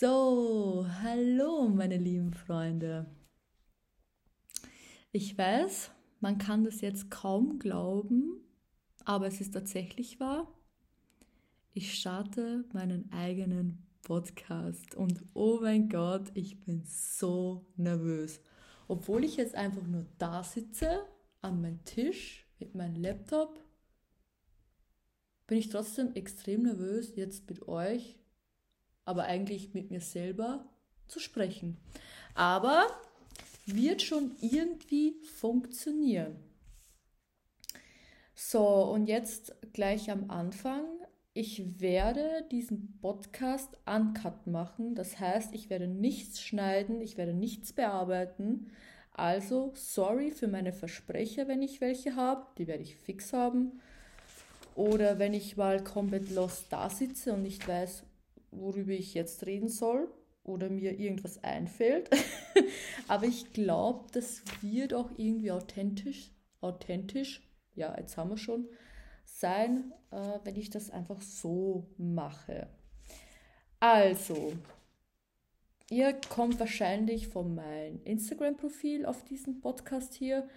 So, hallo meine lieben Freunde. Ich weiß, man kann das jetzt kaum glauben, aber es ist tatsächlich wahr. Ich starte meinen eigenen Podcast und oh mein Gott, ich bin so nervös. Obwohl ich jetzt einfach nur da sitze, an meinem Tisch mit meinem Laptop, bin ich trotzdem extrem nervös, jetzt mit euch aber eigentlich mit mir selber zu sprechen. Aber wird schon irgendwie funktionieren. So, und jetzt gleich am Anfang. Ich werde diesen Podcast uncut machen. Das heißt, ich werde nichts schneiden, ich werde nichts bearbeiten. Also, sorry für meine Versprecher, wenn ich welche habe. Die werde ich fix haben. Oder wenn ich mal komplett lost da sitze und nicht weiß, worüber ich jetzt reden soll oder mir irgendwas einfällt. Aber ich glaube, das wird auch irgendwie authentisch, authentisch, ja, jetzt haben wir schon, sein, äh, wenn ich das einfach so mache. Also, ihr kommt wahrscheinlich von meinem Instagram-Profil auf diesen Podcast hier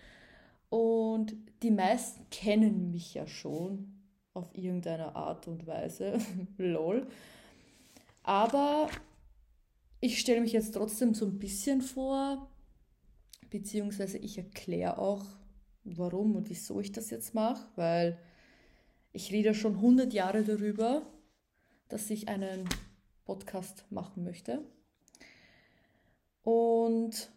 und die meisten kennen mich ja schon auf irgendeine Art und Weise. Lol. Aber ich stelle mich jetzt trotzdem so ein bisschen vor, beziehungsweise ich erkläre auch, warum und wieso ich das jetzt mache, weil ich rede schon 100 Jahre darüber, dass ich einen Podcast machen möchte. Und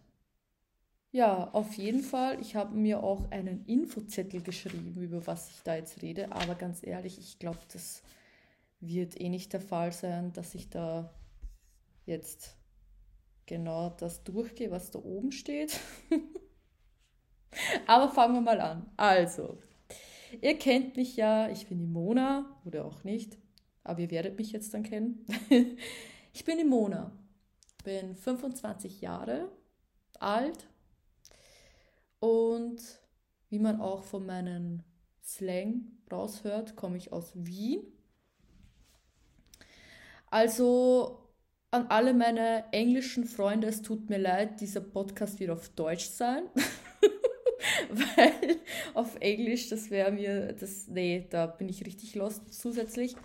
ja, auf jeden Fall, ich habe mir auch einen Infozettel geschrieben, über was ich da jetzt rede, aber ganz ehrlich, ich glaube, das wird eh nicht der Fall sein, dass ich da jetzt genau das durchgehe, was da oben steht. Aber fangen wir mal an. Also, ihr kennt mich ja, ich bin die Mona oder auch nicht, aber ihr werdet mich jetzt dann kennen. ich bin die Mona, bin 25 Jahre alt und wie man auch von meinem Slang raushört, komme ich aus Wien also an alle meine englischen Freunde, es tut mir leid, dieser Podcast wird auf Deutsch sein. Weil auf Englisch, das wäre mir, das, nee, da bin ich richtig lost zusätzlich.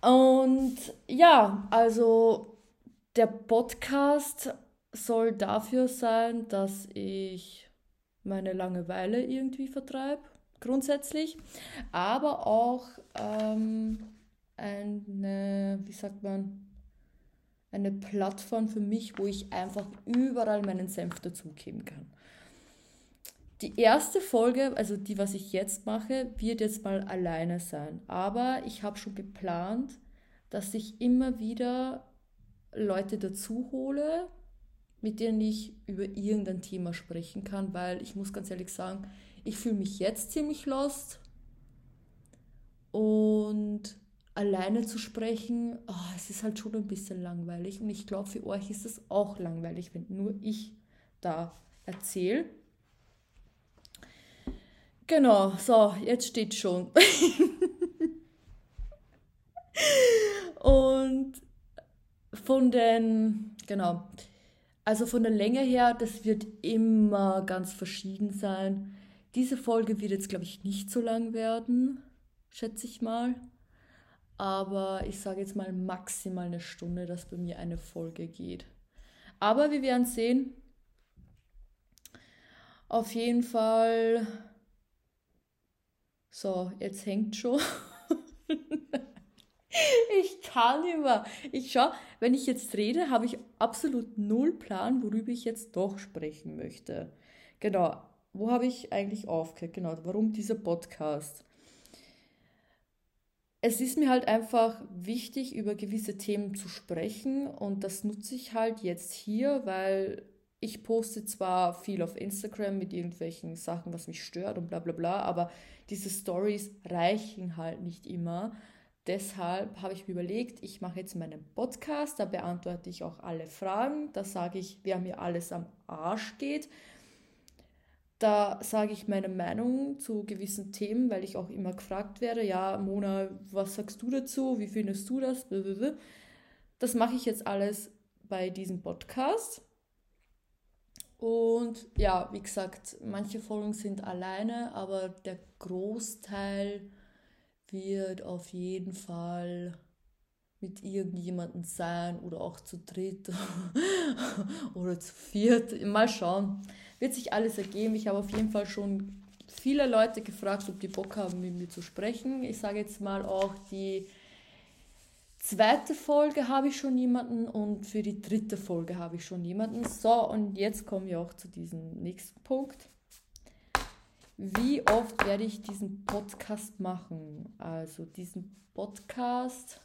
Und ja, also der Podcast soll dafür sein, dass ich meine Langeweile irgendwie vertreibe, grundsätzlich, aber auch ähm, eine, wie sagt man, eine Plattform für mich, wo ich einfach überall meinen Senf dazugeben kann. Die erste Folge, also die, was ich jetzt mache, wird jetzt mal alleine sein. Aber ich habe schon geplant, dass ich immer wieder Leute dazu hole, mit denen ich über irgendein Thema sprechen kann, weil ich muss ganz ehrlich sagen, ich fühle mich jetzt ziemlich lost und alleine zu sprechen, oh, es ist halt schon ein bisschen langweilig. Und ich glaube, für euch ist es auch langweilig, wenn nur ich da erzähle. Genau, so, jetzt steht schon. Und von den, genau, also von der Länge her, das wird immer ganz verschieden sein. Diese Folge wird jetzt, glaube ich, nicht so lang werden, schätze ich mal aber ich sage jetzt mal maximal eine Stunde, dass bei mir eine Folge geht. Aber wir werden sehen. Auf jeden Fall. So, jetzt hängt schon. ich kann immer. Ich schau, wenn ich jetzt rede, habe ich absolut null Plan, worüber ich jetzt doch sprechen möchte. Genau. Wo habe ich eigentlich aufgehört? Genau. Warum dieser Podcast? Es ist mir halt einfach wichtig, über gewisse Themen zu sprechen und das nutze ich halt jetzt hier, weil ich poste zwar viel auf Instagram mit irgendwelchen Sachen, was mich stört und bla bla bla, aber diese Stories reichen halt nicht immer. Deshalb habe ich mir überlegt, ich mache jetzt meinen Podcast, da beantworte ich auch alle Fragen, da sage ich, wer mir alles am Arsch geht da sage ich meine Meinung zu gewissen Themen, weil ich auch immer gefragt werde, ja, Mona, was sagst du dazu? Wie findest du das? das mache ich jetzt alles bei diesem Podcast. Und ja, wie gesagt, manche Folgen sind alleine, aber der Großteil wird auf jeden Fall mit irgendjemandem sein oder auch zu dritt oder zu viert. Mal schauen. Wird sich alles ergeben. Ich habe auf jeden Fall schon viele Leute gefragt, ob die Bock haben, mit mir zu sprechen. Ich sage jetzt mal auch die zweite Folge habe ich schon jemanden und für die dritte Folge habe ich schon jemanden. So, und jetzt kommen wir auch zu diesem nächsten Punkt. Wie oft werde ich diesen Podcast machen? Also diesen Podcast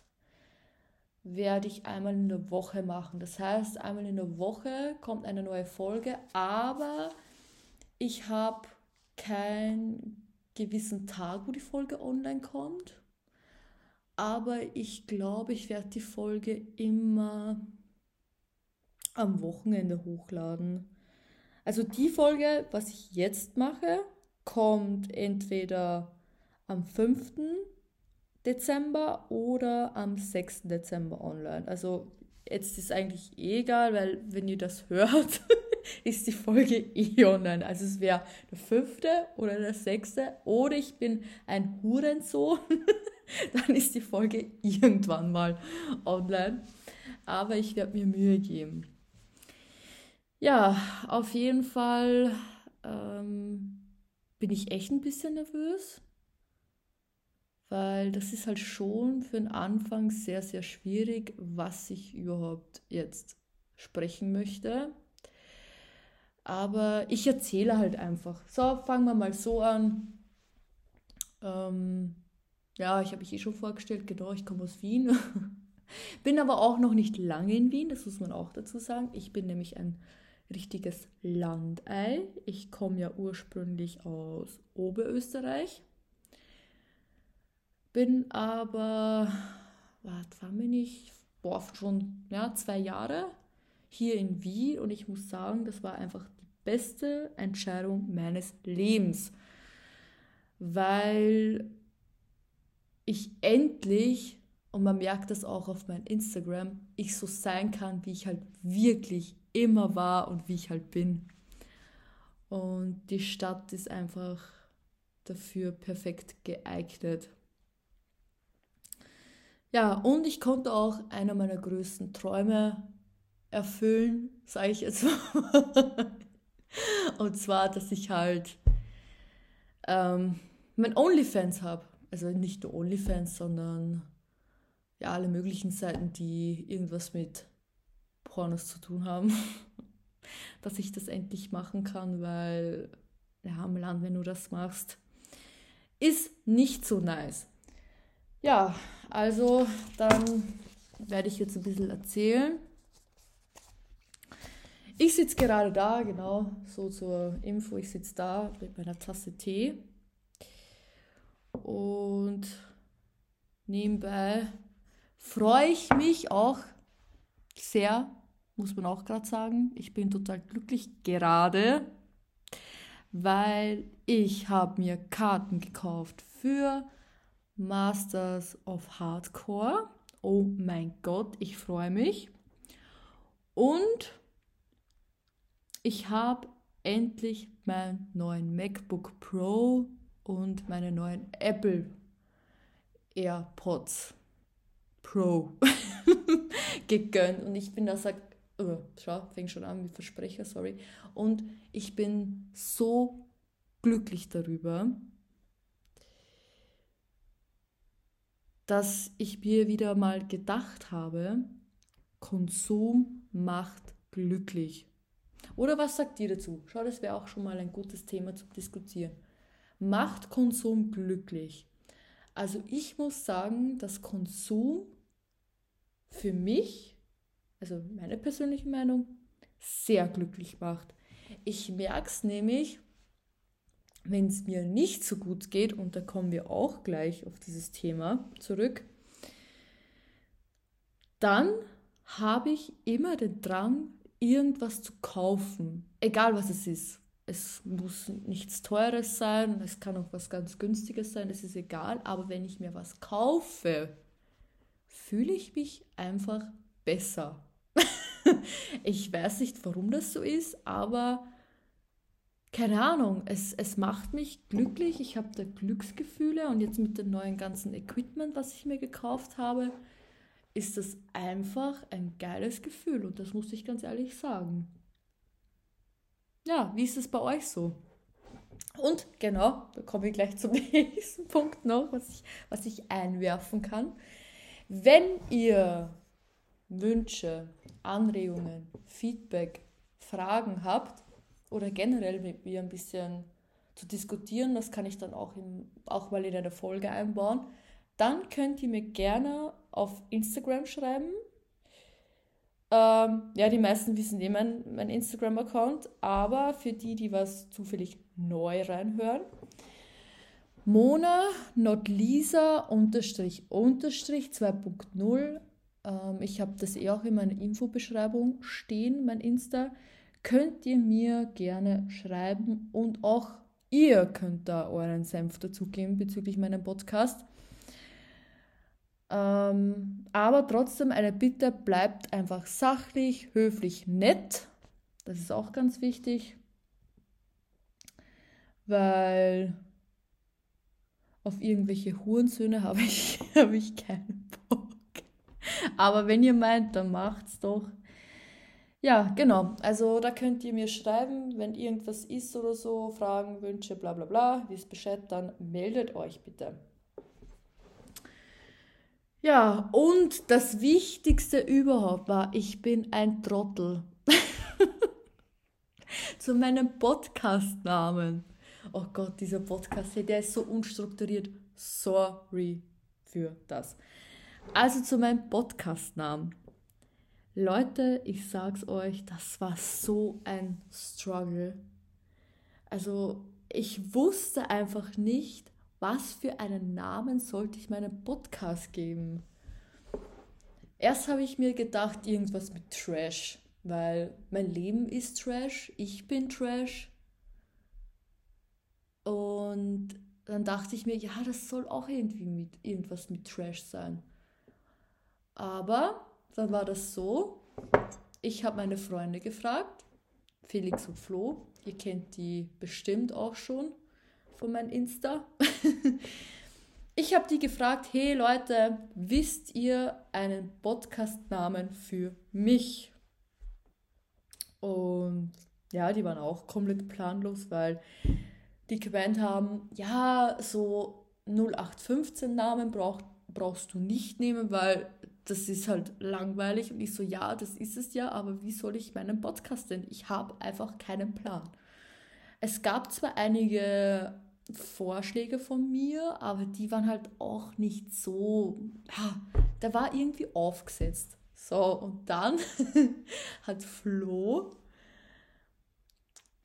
werde ich einmal in der Woche machen. Das heißt, einmal in der Woche kommt eine neue Folge, aber ich habe keinen gewissen Tag, wo die Folge online kommt aber ich glaube, ich werde die Folge immer am Wochenende hochladen. Also die Folge, was ich jetzt mache, kommt entweder am 5. Dezember oder am 6. Dezember online. Also jetzt ist eigentlich eh egal, weil wenn ihr das hört, ist die Folge eh online. Also es wäre der 5. oder der 6. oder ich bin ein Hurensohn dann ist die Folge irgendwann mal online. Aber ich werde mir Mühe geben. Ja, auf jeden Fall ähm, bin ich echt ein bisschen nervös, weil das ist halt schon für den Anfang sehr, sehr schwierig, was ich überhaupt jetzt sprechen möchte. Aber ich erzähle halt einfach. So, fangen wir mal so an. Ähm, ja, ich habe mich eh schon vorgestellt, genau, ich komme aus Wien. bin aber auch noch nicht lange in Wien, das muss man auch dazu sagen. Ich bin nämlich ein richtiges Landei. Ich komme ja ursprünglich aus Oberösterreich. Bin aber, warte, wann bin ich? Boah, schon ja, zwei Jahre hier in Wien und ich muss sagen, das war einfach die beste Entscheidung meines Lebens. Weil ich endlich, und man merkt das auch auf meinem Instagram, ich so sein kann, wie ich halt wirklich immer war und wie ich halt bin. Und die Stadt ist einfach dafür perfekt geeignet. Ja, und ich konnte auch einer meiner größten Träume erfüllen, sage ich jetzt mal. und zwar, dass ich halt ähm, mein OnlyFans habe also nicht nur OnlyFans, sondern ja, alle möglichen Seiten, die irgendwas mit Pornos zu tun haben, dass ich das endlich machen kann, weil ja, im Land, wenn du das machst, ist nicht so nice. Ja, also dann werde ich jetzt ein bisschen erzählen. Ich sitze gerade da, genau, so zur Info, ich sitze da mit meiner Tasse Tee und nebenbei freue ich mich auch sehr, muss man auch gerade sagen. Ich bin total glücklich gerade, weil ich habe mir Karten gekauft für Masters of Hardcore. Oh mein Gott, ich freue mich. Und ich habe endlich meinen neuen MacBook Pro und meine neuen Apple AirPods Pro gegönnt. Und ich bin da sagt, oh, schau, fängt schon an mit Versprecher, sorry. Und ich bin so glücklich darüber, dass ich mir wieder mal gedacht habe, Konsum macht glücklich. Oder was sagt ihr dazu? Schau, das wäre auch schon mal ein gutes Thema zu diskutieren macht Konsum glücklich? Also ich muss sagen, dass Konsum für mich, also meine persönliche Meinung, sehr glücklich macht. Ich merke es nämlich, wenn es mir nicht so gut geht, und da kommen wir auch gleich auf dieses Thema zurück, dann habe ich immer den Drang, irgendwas zu kaufen, egal was es ist es muss nichts Teures sein, es kann auch was ganz Günstiges sein, das ist egal. Aber wenn ich mir was kaufe, fühle ich mich einfach besser. ich weiß nicht, warum das so ist, aber keine Ahnung, es, es macht mich glücklich. Ich habe da Glücksgefühle und jetzt mit dem neuen ganzen Equipment, was ich mir gekauft habe, ist das einfach ein geiles Gefühl und das muss ich ganz ehrlich sagen. Ja, wie ist es bei euch so? Und genau, da komme ich gleich zum nächsten Punkt noch, was ich, was ich einwerfen kann. Wenn ihr Wünsche, Anregungen, Feedback, Fragen habt oder generell mit mir ein bisschen zu diskutieren, das kann ich dann auch, in, auch mal in eine Folge einbauen, dann könnt ihr mir gerne auf Instagram schreiben. Ähm, ja, die meisten wissen eh mein, mein Instagram-Account, aber für die, die was zufällig neu reinhören, Mona, not Lisa, unterstrich, unterstrich 2.0. Ähm, ich habe das eh auch in meiner Infobeschreibung stehen, mein Insta. Könnt ihr mir gerne schreiben und auch ihr könnt da euren Senf dazugeben bezüglich meinem Podcast. Ähm, aber trotzdem eine Bitte, bleibt einfach sachlich, höflich, nett. Das ist auch ganz wichtig, weil auf irgendwelche Hurensöhne habe ich, hab ich keinen Bock. Aber wenn ihr meint, dann macht's doch. Ja, genau. Also da könnt ihr mir schreiben, wenn irgendwas ist oder so, Fragen, Wünsche, bla bla bla, wisst Bescheid, dann meldet euch bitte. Ja, und das Wichtigste überhaupt war, ich bin ein Trottel. Zu meinem Podcast-Namen. Oh Gott, dieser Podcast, der ist so unstrukturiert. Sorry für das. Also zu meinem Podcast-Namen. Leute, ich sag's euch, das war so ein Struggle. Also, ich wusste einfach nicht, was für einen Namen sollte ich meinem Podcast geben. Erst habe ich mir gedacht, irgendwas mit Trash, weil mein Leben ist Trash, ich bin Trash. Und dann dachte ich mir, ja, das soll auch irgendwie mit irgendwas mit Trash sein. Aber dann war das so, ich habe meine Freunde gefragt, Felix und Flo, ihr kennt die bestimmt auch schon von meinem Insta. ich habe die gefragt, hey Leute, wisst ihr einen Podcast-Namen für mich? Und ja, die waren auch komplett planlos, weil die gemeint haben, ja, so 0815 Namen brauch, brauchst du nicht nehmen, weil das ist halt langweilig. Und ich so, ja, das ist es ja, aber wie soll ich meinen Podcast denn? Ich habe einfach keinen Plan. Es gab zwar einige Vorschläge von mir, aber die waren halt auch nicht so, ja, da war irgendwie aufgesetzt. So, und dann hat Flo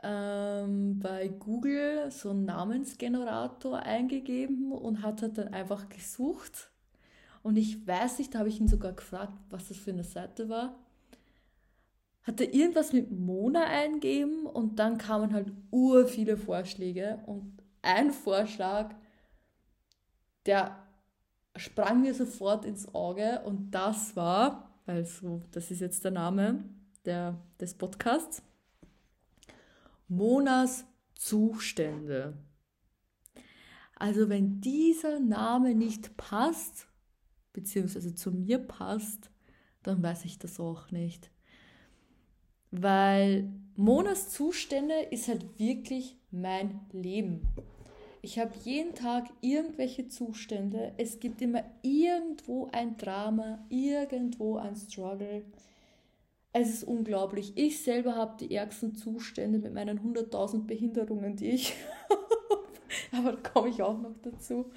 ähm, bei Google so einen Namensgenerator eingegeben und hat halt dann einfach gesucht. Und ich weiß nicht, da habe ich ihn sogar gefragt, was das für eine Seite war. Hat er irgendwas mit Mona eingeben und dann kamen halt ur viele Vorschläge und ein Vorschlag, der sprang mir sofort ins Auge und das war, weil so, das ist jetzt der Name der, des Podcasts, Monas Zustände. Also wenn dieser Name nicht passt, beziehungsweise zu mir passt, dann weiß ich das auch nicht. Weil Monas Zustände ist halt wirklich mein Leben. Ich habe jeden Tag irgendwelche Zustände. Es gibt immer irgendwo ein Drama, irgendwo ein Struggle. Es ist unglaublich. Ich selber habe die ärgsten Zustände mit meinen 100.000 Behinderungen, die ich habe. Aber da komme ich auch noch dazu.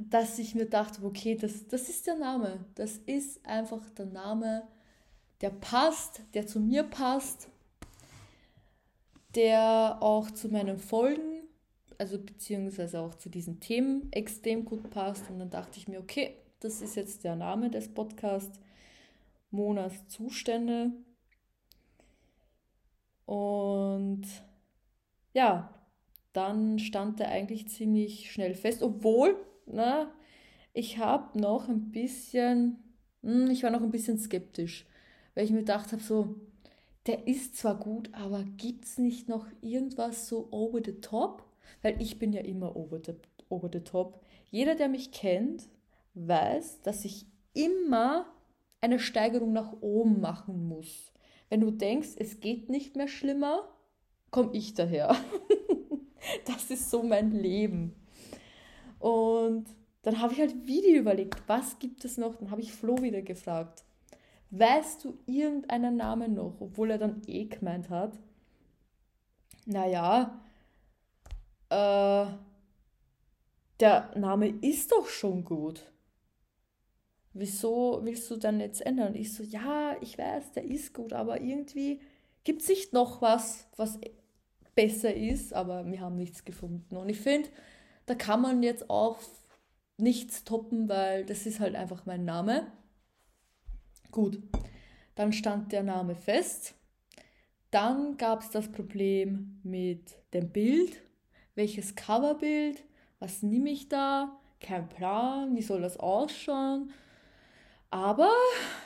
Dass ich mir dachte, okay, das, das ist der Name. Das ist einfach der Name, der passt, der zu mir passt, der auch zu meinen Folgen also beziehungsweise auch zu diesen Themen extrem gut passt. Und dann dachte ich mir, okay, das ist jetzt der Name des Podcasts, Monas Zustände. Und ja, dann stand er eigentlich ziemlich schnell fest, obwohl, na, ich habe noch ein bisschen hm, ich war noch ein bisschen skeptisch, weil ich mir gedacht habe, so, der ist zwar gut, aber gibt es nicht noch irgendwas so over the top? Weil ich bin ja immer over the, over the top. Jeder, der mich kennt, weiß, dass ich immer eine Steigerung nach oben machen muss. Wenn du denkst, es geht nicht mehr schlimmer, komme ich daher. das ist so mein Leben. Und dann habe ich halt wieder überlegt, was gibt es noch? Dann habe ich Flo wieder gefragt. Weißt du irgendeinen Namen noch? Obwohl er dann eh gemeint hat. Naja, äh, der Name ist doch schon gut. Wieso willst du dann jetzt ändern? ich so, ja, ich weiß, der ist gut, aber irgendwie gibt es nicht noch was, was besser ist, aber wir haben nichts gefunden. Und ich finde, da kann man jetzt auch nichts toppen, weil das ist halt einfach mein Name. Gut, dann stand der Name fest. Dann gab es das Problem mit dem Bild. Welches Coverbild? Was nehme ich da? Kein Plan. Wie soll das ausschauen? Aber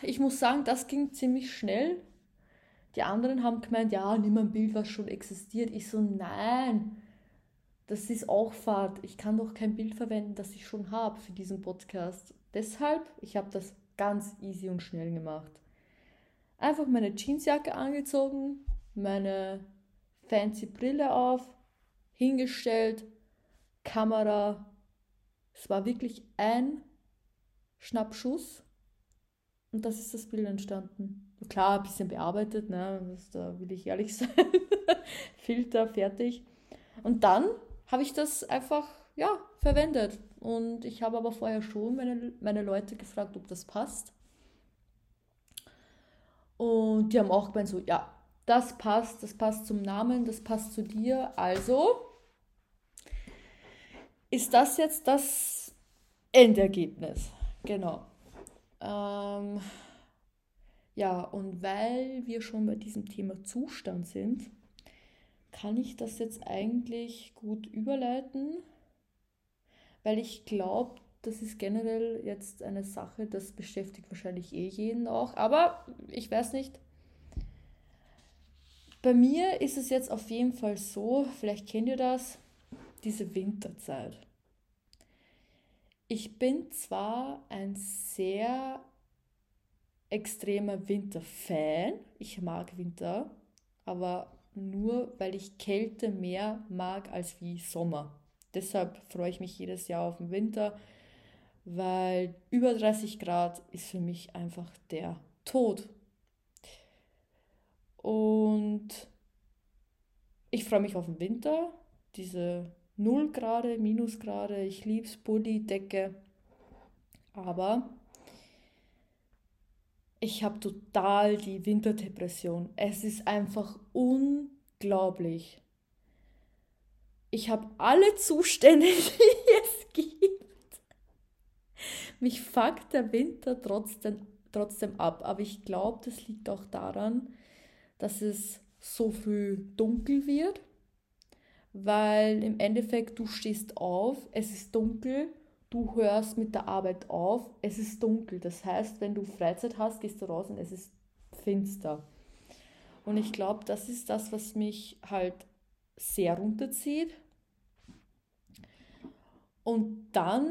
ich muss sagen, das ging ziemlich schnell. Die anderen haben gemeint, ja, nimm ein Bild, was schon existiert. Ich so, nein, das ist auch Fahrt. Ich kann doch kein Bild verwenden, das ich schon habe für diesen Podcast. Deshalb, ich habe das ganz easy und schnell gemacht. Einfach meine Jeansjacke angezogen, meine fancy Brille auf, hingestellt, Kamera. Es war wirklich ein Schnappschuss und das ist das Bild entstanden. Klar, ein bisschen bearbeitet, ne? Da will ich ehrlich sein. Filter, fertig. Und dann habe ich das einfach, ja, verwendet. Und ich habe aber vorher schon meine, meine Leute gefragt, ob das passt. Und die haben auch gemeint so, ja, das passt, das passt zum Namen, das passt zu dir. Also ist das jetzt das Endergebnis. Genau. Ähm, ja, und weil wir schon bei diesem Thema Zustand sind, kann ich das jetzt eigentlich gut überleiten, weil ich glaube, das ist generell jetzt eine Sache, das beschäftigt wahrscheinlich eh jeden auch, aber ich weiß nicht. Bei mir ist es jetzt auf jeden Fall so, vielleicht kennt ihr das, diese Winterzeit. Ich bin zwar ein sehr extremer Winterfan, ich mag Winter, aber nur weil ich Kälte mehr mag als wie Sommer. Deshalb freue ich mich jedes Jahr auf den Winter, weil über 30 Grad ist für mich einfach der Tod. Und ich freue mich auf den Winter, diese 0 Grad, Minusgrade, ich liebe es, Pulli, Decke. Aber ich habe total die Winterdepression. Es ist einfach unglaublich. Ich habe alle Zustände, die es gibt. Mich fuckt der Winter trotzdem, trotzdem ab. Aber ich glaube, das liegt auch daran, dass es so früh dunkel wird. Weil im Endeffekt du stehst auf, es ist dunkel du hörst mit der Arbeit auf, es ist dunkel. Das heißt, wenn du Freizeit hast, gehst du raus und es ist finster. Und ich glaube, das ist das, was mich halt sehr runterzieht. Und dann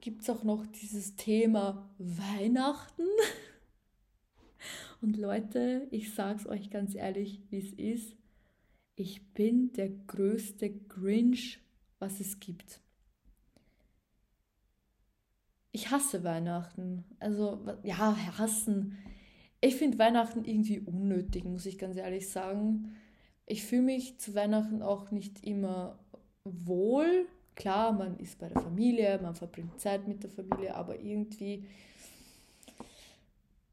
gibt es auch noch dieses Thema Weihnachten. Und Leute, ich sage es euch ganz ehrlich, wie es ist. Ich bin der größte Grinch, was es gibt ich hasse Weihnachten. Also, ja, hassen. Ich finde Weihnachten irgendwie unnötig, muss ich ganz ehrlich sagen. Ich fühle mich zu Weihnachten auch nicht immer wohl. Klar, man ist bei der Familie, man verbringt Zeit mit der Familie, aber irgendwie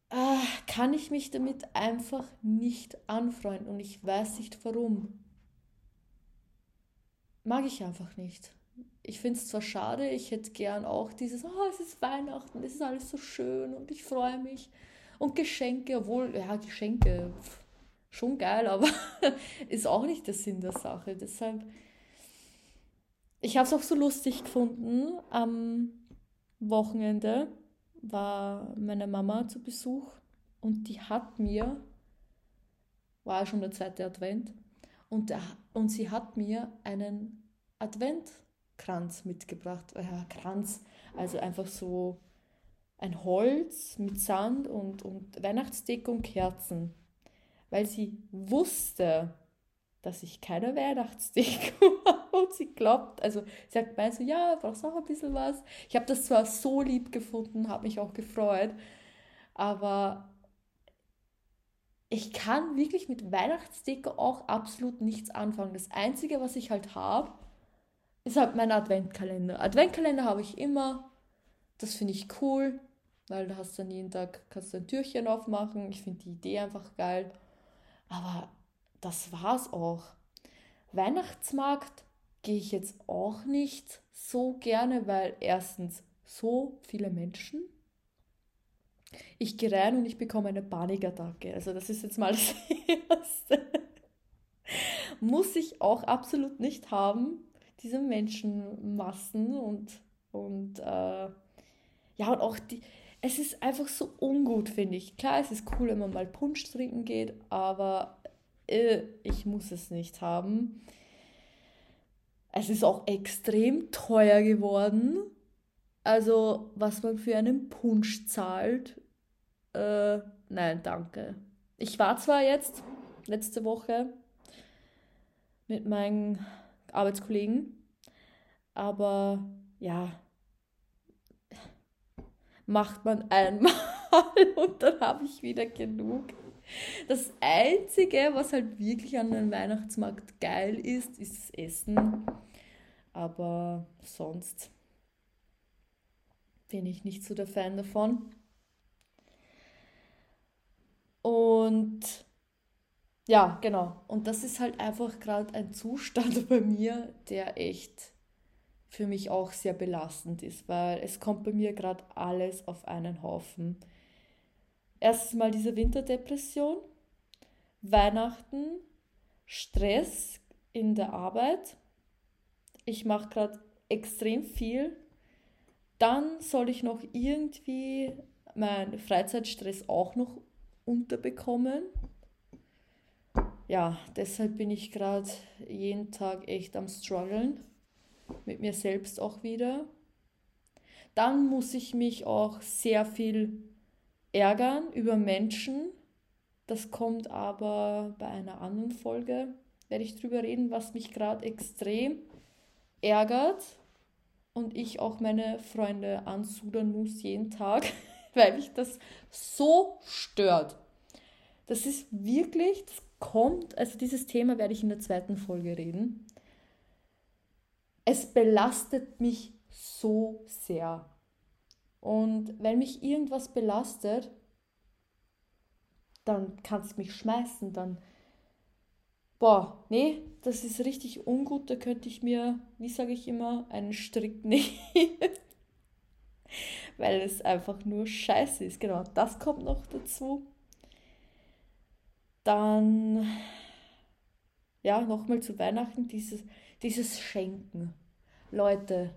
äh, kann ich mich damit einfach nicht anfreunden und ich weiß nicht warum. Mag ich einfach nicht ich finde es zwar schade, ich hätte gern auch dieses, oh, es ist Weihnachten, es ist alles so schön und ich freue mich. Und Geschenke, obwohl, ja, Geschenke, schon geil, aber ist auch nicht der Sinn der Sache. Deshalb, ich habe es auch so lustig gefunden am Wochenende. war meine Mama zu Besuch und die hat mir, war schon der zweite Advent, und, der, und sie hat mir einen Adventkranz mitgebracht. Ja, Kranz, also einfach so ein Holz mit Sand und, und Weihnachtsdeko und Kerzen. Weil sie wusste, dass ich keine Weihnachtsdeko habe und sie glaubt, also sie hat gemeint so, ja, brauchst auch ein bisschen was. Ich habe das zwar so lieb gefunden, habe mich auch gefreut, aber ich kann wirklich mit Weihnachtsdeko auch absolut nichts anfangen. Das Einzige, was ich halt habe, ist halt mein Adventkalender. Adventkalender habe ich immer. Das finde ich cool, weil da hast du dann jeden Tag kannst du ein Türchen aufmachen. Ich finde die Idee einfach geil. Aber das war's auch. Weihnachtsmarkt gehe ich jetzt auch nicht so gerne, weil erstens so viele Menschen. Ich gehe rein und ich bekomme eine Panikattacke. Also das ist jetzt mal das Erste. Muss ich auch absolut nicht haben, diese Menschenmassen und, und äh, ja, und auch die, es ist einfach so ungut, finde ich. Klar, es ist cool, wenn man mal Punsch trinken geht, aber äh, ich muss es nicht haben. Es ist auch extrem teuer geworden. Also, was man für einen Punsch zahlt, äh, nein, danke. Ich war zwar jetzt letzte Woche mit meinen Arbeitskollegen, aber ja, macht man einmal und dann habe ich wieder genug. Das Einzige, was halt wirklich an einem Weihnachtsmarkt geil ist, ist das Essen. Aber sonst bin ich nicht so der Fan davon. Und ja, genau. Und das ist halt einfach gerade ein Zustand bei mir, der echt für mich auch sehr belastend ist, weil es kommt bei mir gerade alles auf einen Haufen. Erstens mal diese Winterdepression, Weihnachten, Stress in der Arbeit. Ich mache gerade extrem viel. Dann soll ich noch irgendwie meinen Freizeitstress auch noch unterbekommen. Ja, deshalb bin ich gerade jeden Tag echt am struggeln mit mir selbst auch wieder. Dann muss ich mich auch sehr viel ärgern über Menschen. Das kommt aber bei einer anderen Folge, werde ich drüber reden, was mich gerade extrem ärgert und ich auch meine Freunde ansudern muss jeden Tag, weil mich das so stört. Das ist wirklich, das kommt, also dieses Thema werde ich in der zweiten Folge reden es belastet mich so sehr. Und wenn mich irgendwas belastet, dann kannst du mich schmeißen, dann, boah, nee, das ist richtig ungut, da könnte ich mir, wie sage ich immer, einen Strick nehmen. Weil es einfach nur scheiße ist. Genau, das kommt noch dazu. Dann, ja, nochmal zu Weihnachten, dieses, dieses Schenken. Leute,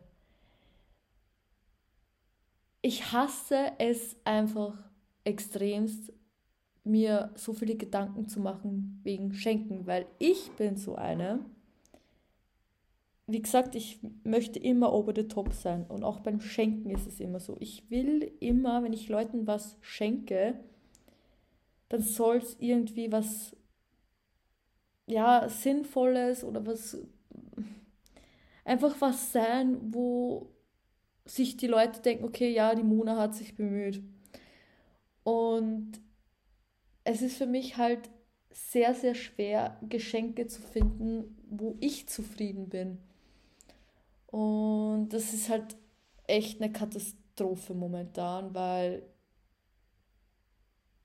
ich hasse es einfach extremst, mir so viele Gedanken zu machen wegen Schenken, weil ich bin so eine. Wie gesagt, ich möchte immer over the top sein und auch beim Schenken ist es immer so. Ich will immer, wenn ich Leuten was schenke, dann soll es irgendwie was ja sinnvolles oder was einfach was sein, wo sich die Leute denken, okay, ja, die Mona hat sich bemüht. Und es ist für mich halt sehr, sehr schwer, Geschenke zu finden, wo ich zufrieden bin. Und das ist halt echt eine Katastrophe momentan, weil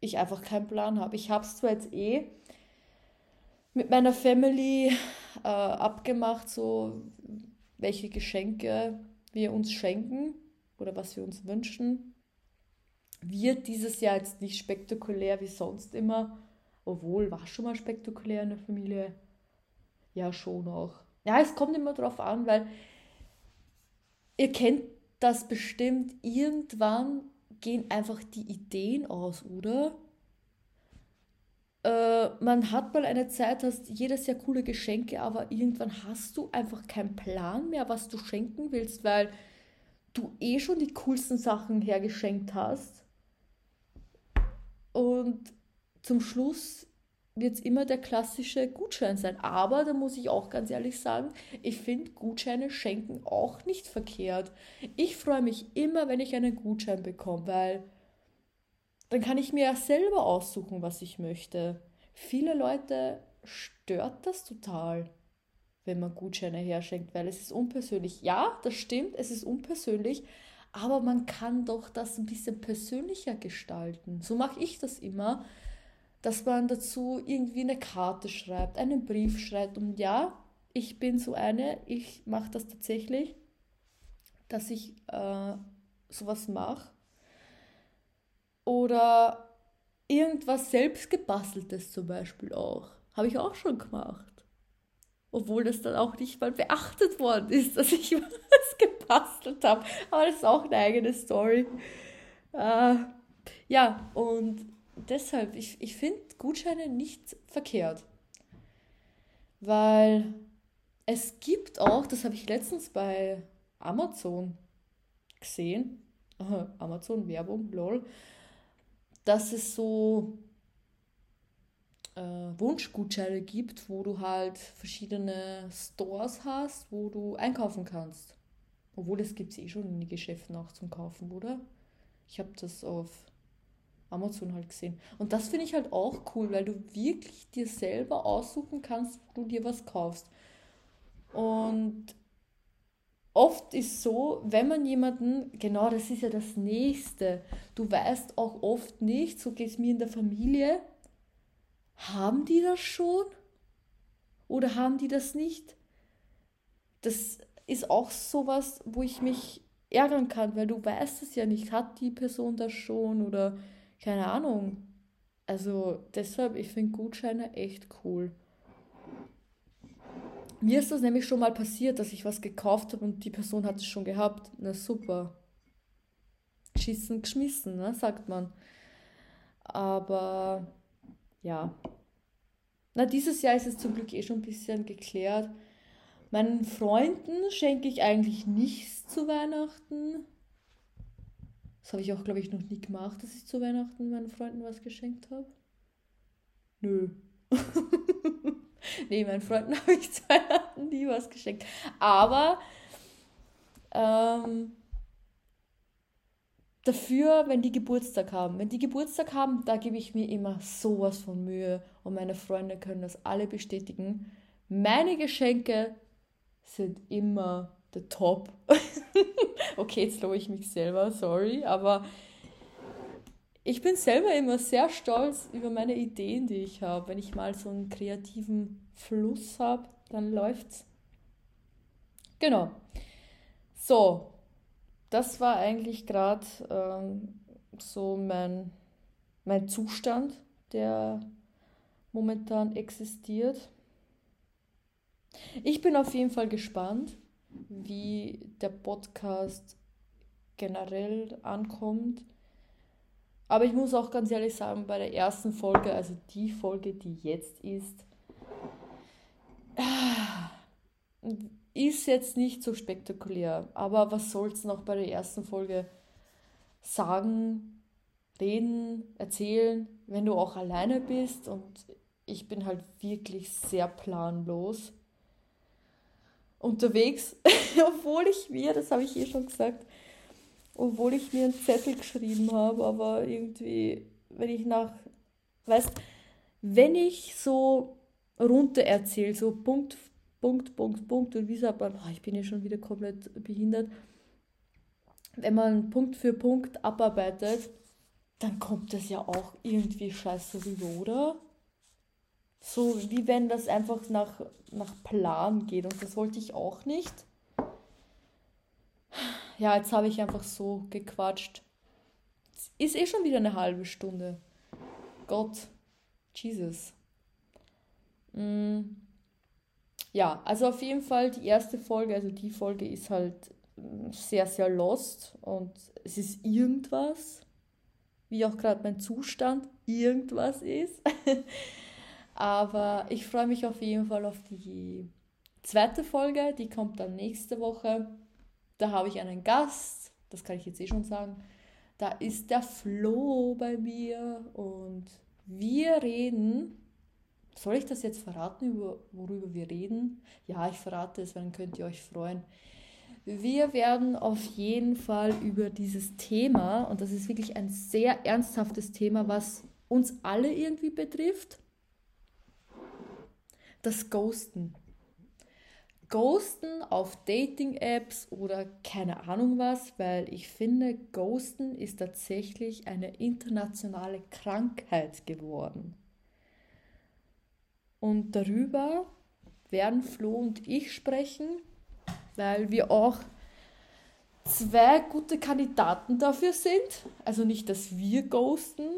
ich einfach keinen Plan habe. Ich habe es zwar jetzt eh mit meiner Family äh, abgemacht, so welche Geschenke wir uns schenken oder was wir uns wünschen. Wird dieses Jahr jetzt nicht spektakulär wie sonst immer, obwohl war schon mal spektakulär in der Familie. Ja, schon auch. Ja, es kommt immer drauf an, weil ihr kennt das bestimmt, irgendwann gehen einfach die Ideen aus, oder? Äh, man hat mal eine Zeit, hast jedes Jahr coole Geschenke, aber irgendwann hast du einfach keinen Plan mehr, was du schenken willst, weil du eh schon die coolsten Sachen hergeschenkt hast. Und zum Schluss wird es immer der klassische Gutschein sein. Aber da muss ich auch ganz ehrlich sagen, ich finde Gutscheine schenken auch nicht verkehrt. Ich freue mich immer, wenn ich einen Gutschein bekomme, weil dann kann ich mir ja selber aussuchen, was ich möchte. Viele Leute stört das total, wenn man Gutscheine herschenkt, weil es ist unpersönlich. Ja, das stimmt, es ist unpersönlich, aber man kann doch das ein bisschen persönlicher gestalten. So mache ich das immer dass man dazu irgendwie eine Karte schreibt, einen Brief schreibt. Und ja, ich bin so eine, ich mache das tatsächlich, dass ich äh, sowas mache. Oder irgendwas selbstgebasteltes zum Beispiel auch. Habe ich auch schon gemacht. Obwohl das dann auch nicht mal beachtet worden ist, dass ich was gebastelt habe. Aber das ist auch eine eigene Story. Äh, ja, und deshalb, ich, ich finde Gutscheine nicht verkehrt. Weil es gibt auch, das habe ich letztens bei Amazon gesehen, Amazon Werbung, lol, dass es so äh, Wunschgutscheine gibt, wo du halt verschiedene Stores hast, wo du einkaufen kannst. Obwohl, das gibt es eh schon in den Geschäften auch zum Kaufen, oder? Ich habe das auf Amazon halt gesehen. Und das finde ich halt auch cool, weil du wirklich dir selber aussuchen kannst, wo du dir was kaufst. Und oft ist so, wenn man jemanden, genau das ist ja das Nächste, du weißt auch oft nicht, so geht es mir in der Familie, haben die das schon? Oder haben die das nicht? Das ist auch sowas, wo ich mich ärgern kann, weil du weißt es ja nicht, hat die Person das schon oder keine Ahnung. Also deshalb, ich finde Gutscheine echt cool. Mir ist das nämlich schon mal passiert, dass ich was gekauft habe und die Person hat es schon gehabt. Na super. Geschissen, geschmissen, ne, sagt man. Aber ja. Na, dieses Jahr ist es zum Glück eh schon ein bisschen geklärt. Meinen Freunden schenke ich eigentlich nichts zu Weihnachten. Das habe ich auch, glaube ich, noch nie gemacht, dass ich zu Weihnachten meinen Freunden was geschenkt habe. Nö. nee, meinen Freunden habe ich zu Weihnachten nie was geschenkt. Aber ähm, dafür, wenn die Geburtstag haben. Wenn die Geburtstag haben, da gebe ich mir immer sowas von Mühe. Und meine Freunde können das alle bestätigen. Meine Geschenke sind immer der Top. okay, jetzt lobe ich mich selber, sorry, aber ich bin selber immer sehr stolz über meine Ideen, die ich habe. Wenn ich mal so einen kreativen Fluss habe, dann läuft's. Genau. So, das war eigentlich gerade ähm, so mein, mein Zustand, der momentan existiert. Ich bin auf jeden Fall gespannt, wie der Podcast generell ankommt. Aber ich muss auch ganz ehrlich sagen, bei der ersten Folge, also die Folge, die jetzt ist, ist jetzt nicht so spektakulär. Aber was soll es noch bei der ersten Folge sagen, reden, erzählen, wenn du auch alleine bist? Und ich bin halt wirklich sehr planlos unterwegs, obwohl ich mir, das habe ich eh schon gesagt, obwohl ich mir einen Zettel geschrieben habe, aber irgendwie, wenn ich nach, weißt, wenn ich so runter erzähle, so Punkt, Punkt, Punkt, Punkt, und wie sagt man, oh, ich bin ja schon wieder komplett behindert, wenn man Punkt für Punkt abarbeitet, dann kommt das ja auch irgendwie scheiße rüber, oder? So wie wenn das einfach nach, nach Plan geht und das wollte ich auch nicht. Ja, jetzt habe ich einfach so gequatscht. Ist eh schon wieder eine halbe Stunde. Gott, Jesus. Mm. Ja, also auf jeden Fall die erste Folge, also die Folge ist halt mm, sehr, sehr lost und es ist irgendwas. wie auch gerade mein Zustand irgendwas ist. Aber ich freue mich auf jeden Fall auf die zweite Folge, die kommt dann nächste Woche. Da habe ich einen Gast, das kann ich jetzt eh schon sagen. Da ist der Flo bei mir und wir reden. Soll ich das jetzt verraten, über, worüber wir reden? Ja, ich verrate es, dann könnt ihr euch freuen. Wir werden auf jeden Fall über dieses Thema, und das ist wirklich ein sehr ernsthaftes Thema, was uns alle irgendwie betrifft, das Ghosten. Ghosten auf Dating-Apps oder keine Ahnung was, weil ich finde, Ghosten ist tatsächlich eine internationale Krankheit geworden. Und darüber werden Flo und ich sprechen, weil wir auch zwei gute Kandidaten dafür sind. Also nicht, dass wir ghosten,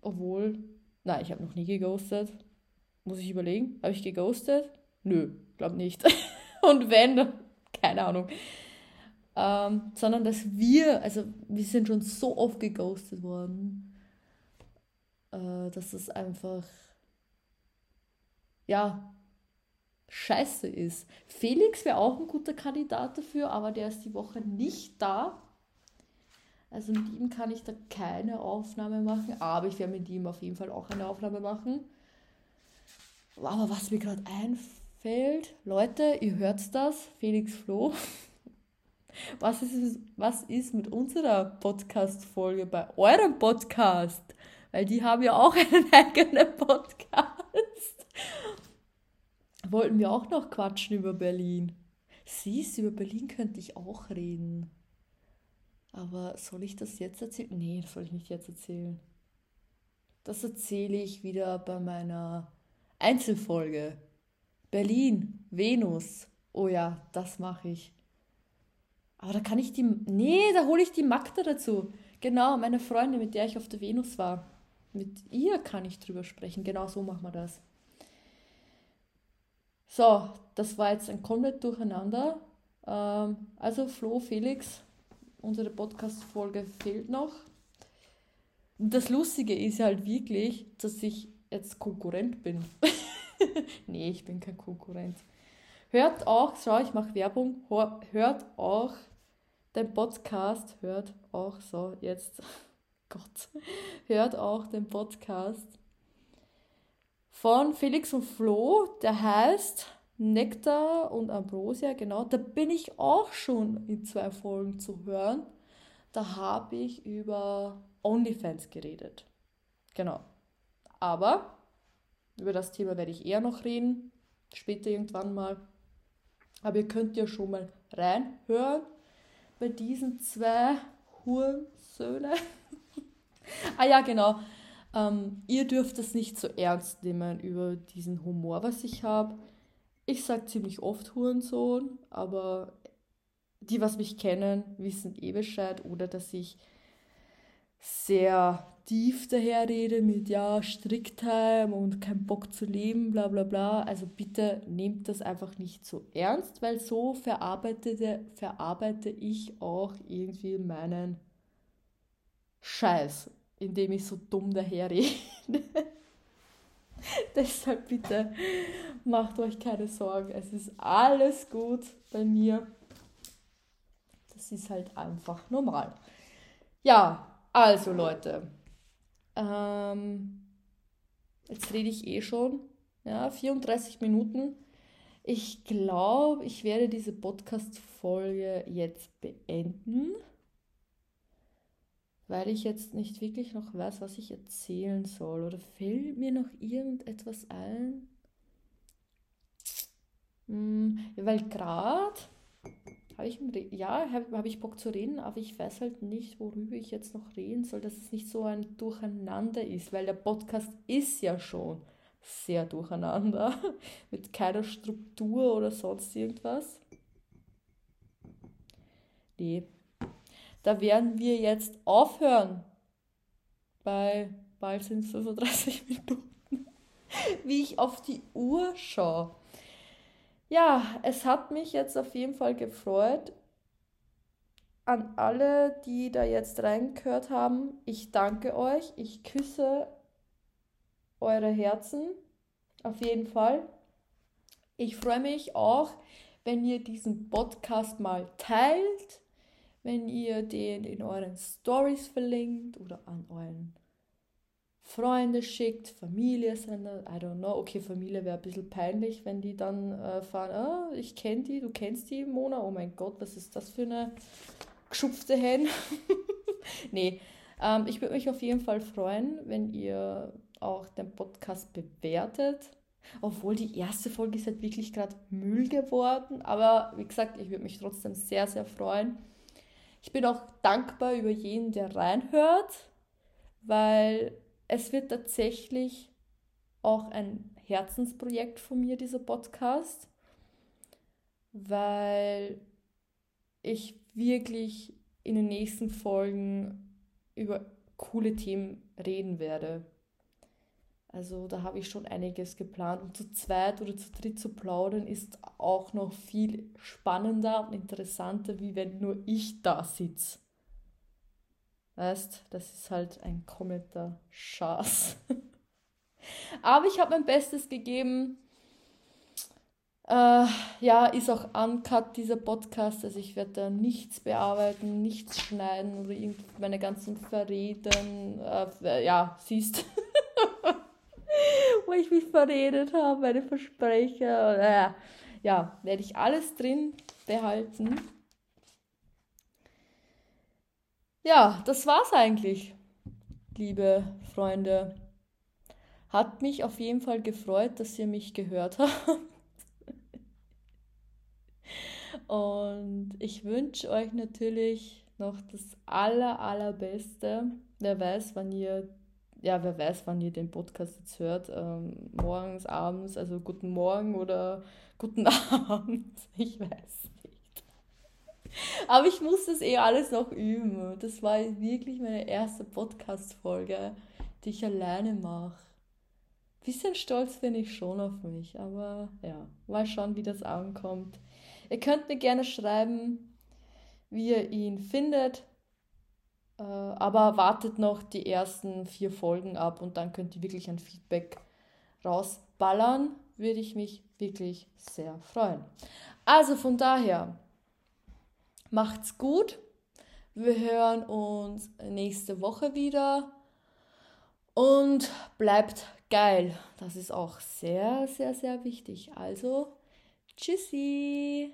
obwohl, nein, ich habe noch nie geghostet. Muss ich überlegen, habe ich geghostet? Nö, glaube nicht. Und wenn, keine Ahnung. Ähm, sondern dass wir, also wir sind schon so oft geghostet worden, äh, dass es einfach, ja, scheiße ist. Felix wäre auch ein guter Kandidat dafür, aber der ist die Woche nicht da. Also mit ihm kann ich da keine Aufnahme machen, aber ich werde mit ihm auf jeden Fall auch eine Aufnahme machen. Aber was mir gerade einfällt, Leute, ihr hört das, Felix Flo. Was ist, was ist mit unserer Podcast-Folge bei eurem Podcast? Weil die haben ja auch einen eigenen Podcast wollten wir auch noch quatschen über Berlin. Siehst, über Berlin könnte ich auch reden. Aber soll ich das jetzt erzählen? Nee, das soll ich nicht jetzt erzählen. Das erzähle ich wieder bei meiner Einzelfolge. Berlin, Venus. Oh ja, das mache ich. Aber da kann ich die. Nee, da hole ich die Magda dazu. Genau, meine Freundin, mit der ich auf der Venus war. Mit ihr kann ich drüber sprechen. Genau so machen wir das. So, das war jetzt ein komplett Durcheinander. Ähm, also Flo, Felix, unsere Podcast-Folge fehlt noch. Das Lustige ist halt wirklich, dass ich jetzt Konkurrent bin. nee, ich bin kein Konkurrent. Hört auch, schau, ich mache Werbung, hört auch den Podcast, hört auch, so, jetzt, Gott, hört auch den Podcast von Felix und Flo, der heißt Nektar und Ambrosia, genau. Da bin ich auch schon in zwei Folgen zu hören. Da habe ich über OnlyFans geredet. Genau. Aber über das Thema werde ich eher noch reden, später irgendwann mal. Aber ihr könnt ja schon mal reinhören bei diesen zwei Hurensöhne. ah ja, genau. Ähm, ihr dürft es nicht so ernst nehmen über diesen Humor, was ich habe. Ich sage ziemlich oft Hurensohn, aber die, was mich kennen, wissen eh Bescheid. Oder dass ich sehr tief daherrede mit ja, Strickheim und kein Bock zu leben, bla bla bla. Also bitte nehmt das einfach nicht so ernst, weil so verarbeite, verarbeite ich auch irgendwie meinen Scheiß indem ich so dumm daherrede. Deshalb bitte macht euch keine Sorgen. Es ist alles gut bei mir. Das ist halt einfach normal. Ja, also Leute. Ähm, jetzt rede ich eh schon. Ja, 34 Minuten. Ich glaube, ich werde diese Podcast-Folge jetzt beenden weil ich jetzt nicht wirklich noch weiß, was ich erzählen soll. Oder fällt mir noch irgendetwas ein? Hm, weil gerade habe ich, ja, habe hab ich Bock zu reden, aber ich weiß halt nicht, worüber ich jetzt noch reden soll, dass es nicht so ein Durcheinander ist, weil der Podcast ist ja schon sehr durcheinander, mit keiner Struktur oder sonst irgendwas. Nee, da werden wir jetzt aufhören. Bei bald sind es 35 Minuten. Wie ich auf die Uhr schaue. Ja, es hat mich jetzt auf jeden Fall gefreut, an alle, die da jetzt reingehört haben. Ich danke euch. Ich küsse eure Herzen. Auf jeden Fall. Ich freue mich auch, wenn ihr diesen Podcast mal teilt, wenn ihr den in euren Stories verlinkt oder an euren Freunde schickt, Familie sendet, I don't know. Okay, Familie wäre ein bisschen peinlich, wenn die dann äh, fahren, ah, ich kenne die, du kennst die, Mona, oh mein Gott, was ist das für eine geschupfte Hen? nee, ähm, ich würde mich auf jeden Fall freuen, wenn ihr auch den Podcast bewertet. Obwohl die erste Folge ist halt wirklich gerade Müll geworden. Aber wie gesagt, ich würde mich trotzdem sehr, sehr freuen. Ich bin auch dankbar über jeden, der reinhört, weil es wird tatsächlich auch ein Herzensprojekt von mir, dieser Podcast, weil ich wirklich in den nächsten Folgen über coole Themen reden werde. Also da habe ich schon einiges geplant. Und zu zweit oder zu dritt zu plaudern ist auch noch viel spannender und interessanter, wie wenn nur ich da sitze. Weißt, das ist halt ein kompletter Schatz. Aber ich habe mein Bestes gegeben. Äh, ja, ist auch uncut dieser Podcast. Also ich werde da nichts bearbeiten, nichts schneiden oder meine ganzen Verräten. Äh, ja, siehst. Wo ich mich verredet habe, meine Versprecher. Äh, ja, werde ich alles drin behalten. Ja, das war's eigentlich, liebe Freunde. Hat mich auf jeden Fall gefreut, dass ihr mich gehört habt. Und ich wünsche euch natürlich noch das aller, allerbeste. Wer weiß, wann ihr, ja, wer weiß, wann ihr den Podcast jetzt hört. Ähm, morgens, abends, also guten Morgen oder guten Abend. Ich weiß. Aber ich muss das eh alles noch üben. Das war wirklich meine erste Podcast-Folge, die ich alleine mache. Bisschen stolz bin ich schon auf mich, aber ja, mal schauen, wie das ankommt. Ihr könnt mir gerne schreiben, wie ihr ihn findet, äh, aber wartet noch die ersten vier Folgen ab und dann könnt ihr wirklich ein Feedback rausballern. Würde ich mich wirklich sehr freuen. Also von daher, Macht's gut. Wir hören uns nächste Woche wieder. Und bleibt geil. Das ist auch sehr, sehr, sehr wichtig. Also, tschüssi.